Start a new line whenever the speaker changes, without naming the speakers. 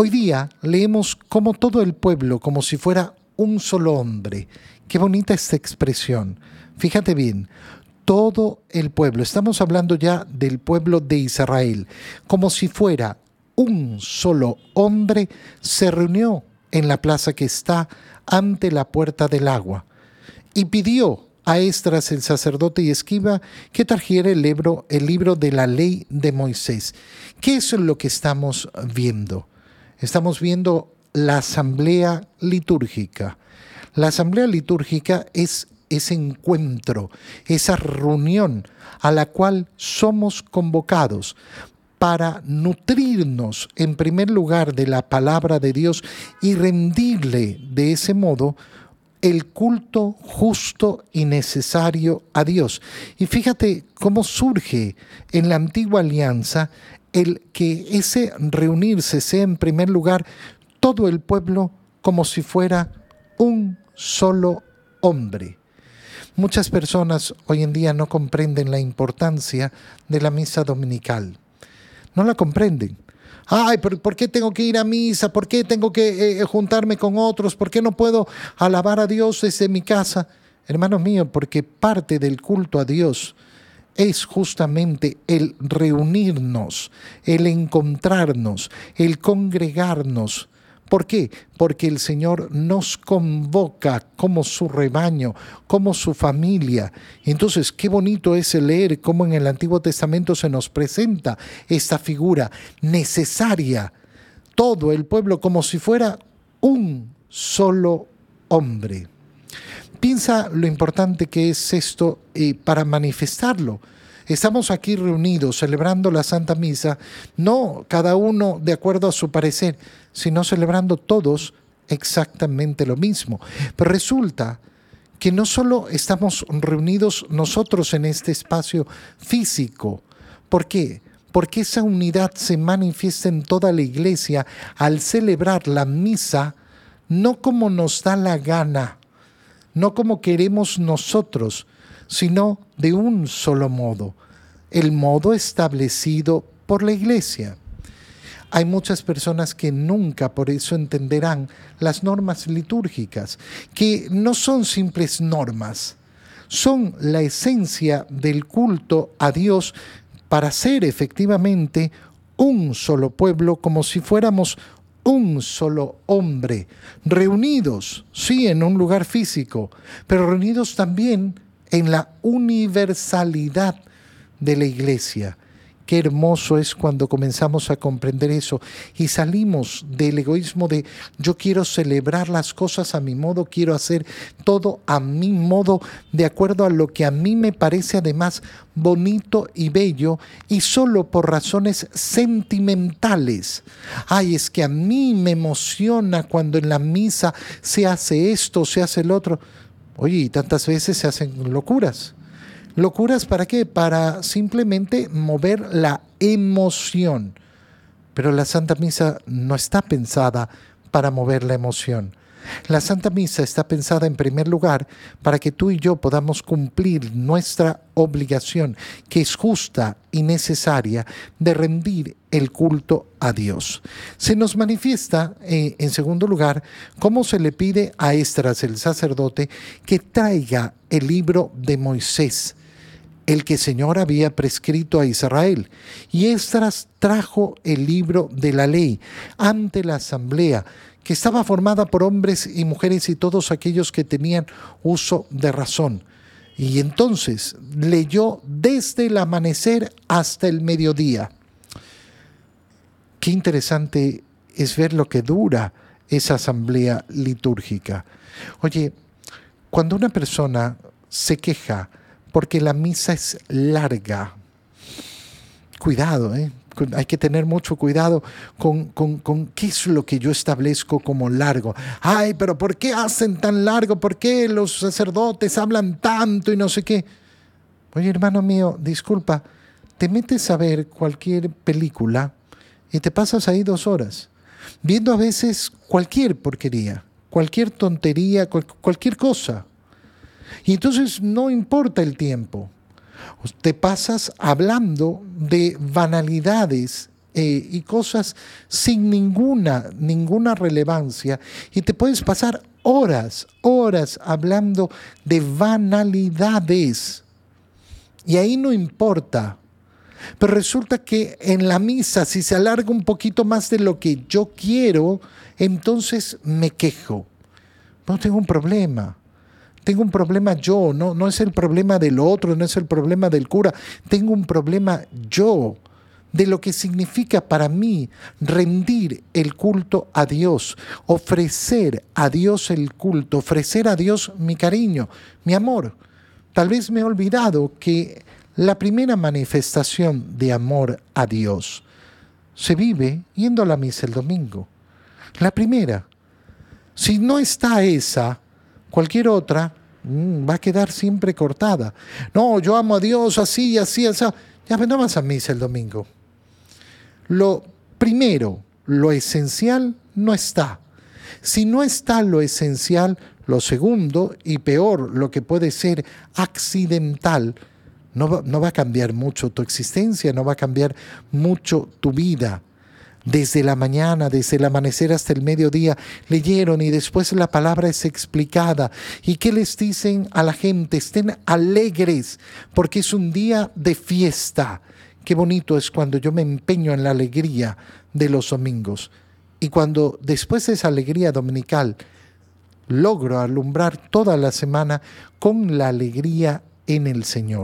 Hoy día leemos como todo el pueblo, como si fuera un solo hombre. Qué bonita esta expresión. Fíjate bien, todo el pueblo, estamos hablando ya del pueblo de Israel, como si fuera un solo hombre, se reunió en la plaza que está ante la puerta del agua y pidió a Estras el sacerdote y esquiva que trajera el libro, el libro de la ley de Moisés. ¿Qué es lo que estamos viendo? Estamos viendo la asamblea litúrgica. La asamblea litúrgica es ese encuentro, esa reunión a la cual somos convocados para nutrirnos en primer lugar de la palabra de Dios y rendirle de ese modo el culto justo y necesario a Dios. Y fíjate cómo surge en la antigua alianza el que ese reunirse sea en primer lugar todo el pueblo como si fuera un solo hombre. Muchas personas hoy en día no comprenden la importancia de la misa dominical. No la comprenden. Ay, ¿por qué tengo que ir a misa? ¿Por qué tengo que eh, juntarme con otros? ¿Por qué no puedo alabar a Dios desde mi casa? Hermano mío, porque parte del culto a Dios es justamente el reunirnos, el encontrarnos, el congregarnos. ¿Por qué? Porque el Señor nos convoca como su rebaño, como su familia. Entonces, qué bonito es leer cómo en el Antiguo Testamento se nos presenta esta figura necesaria, todo el pueblo como si fuera un solo hombre. Piensa lo importante que es esto eh, para manifestarlo. Estamos aquí reunidos celebrando la Santa Misa, no cada uno de acuerdo a su parecer, sino celebrando todos exactamente lo mismo. Pero resulta que no solo estamos reunidos nosotros en este espacio físico, ¿por qué? Porque esa unidad se manifiesta en toda la iglesia al celebrar la misa no como nos da la gana, no como queremos nosotros, sino de un solo modo, el modo establecido por la iglesia. Hay muchas personas que nunca por eso entenderán las normas litúrgicas, que no son simples normas, son la esencia del culto a Dios para ser efectivamente un solo pueblo, como si fuéramos un solo hombre, reunidos, sí, en un lugar físico, pero reunidos también en la universalidad de la iglesia. Qué hermoso es cuando comenzamos a comprender eso y salimos del egoísmo de yo quiero celebrar las cosas a mi modo, quiero hacer todo a mi modo, de acuerdo a lo que a mí me parece además bonito y bello y solo por razones sentimentales. Ay, es que a mí me emociona cuando en la misa se hace esto, se hace el otro. Oye, y tantas veces se hacen locuras. ¿Locuras para qué? Para simplemente mover la emoción. Pero la Santa Misa no está pensada para mover la emoción. La Santa Misa está pensada en primer lugar para que tú y yo podamos cumplir nuestra obligación, que es justa y necesaria, de rendir el culto a Dios. Se nos manifiesta, eh, en segundo lugar, cómo se le pide a Estras, el sacerdote, que traiga el libro de Moisés el que el Señor había prescrito a Israel. Y Estras trajo el libro de la ley ante la asamblea, que estaba formada por hombres y mujeres y todos aquellos que tenían uso de razón. Y entonces leyó desde el amanecer hasta el mediodía. Qué interesante es ver lo que dura esa asamblea litúrgica. Oye, cuando una persona se queja porque la misa es larga. Cuidado, ¿eh? hay que tener mucho cuidado con, con, con, qué es lo que yo establezco como largo. Ay, pero ¿por qué hacen tan largo? ¿Por qué los sacerdotes hablan tanto y no sé qué? Oye, hermano mío, disculpa, te metes a ver cualquier película y te pasas ahí dos horas, viendo a veces cualquier porquería, cualquier tontería, cualquier cosa. Y entonces no importa el tiempo. Te pasas hablando de banalidades eh, y cosas sin ninguna, ninguna relevancia y te puedes pasar horas, horas hablando de banalidades. Y ahí no importa. Pero resulta que en la misa, si se alarga un poquito más de lo que yo quiero, entonces me quejo. No tengo un problema. Tengo un problema yo, no, no es el problema del otro, no es el problema del cura. Tengo un problema yo de lo que significa para mí rendir el culto a Dios, ofrecer a Dios el culto, ofrecer a Dios mi cariño, mi amor. Tal vez me he olvidado que la primera manifestación de amor a Dios se vive yendo a la misa el domingo. La primera. Si no está esa, cualquier otra mm, va a quedar siempre cortada. No, yo amo a Dios así, así, así. Ya no vas a misa el domingo. Lo primero, lo esencial, no está. Si no está lo esencial, lo segundo y peor, lo que puede ser accidental, no va, no va, a cambiar mucho tu existencia, no va a cambiar mucho tu vida. Desde la mañana, desde el amanecer hasta el mediodía, leyeron y después la palabra es explicada. ¿Y qué les dicen a la gente? Estén alegres, porque es un día de fiesta. Qué bonito es cuando yo me empeño en la alegría de los domingos y cuando después de esa alegría dominical logro alumbrar toda la semana con la alegría en el Señor.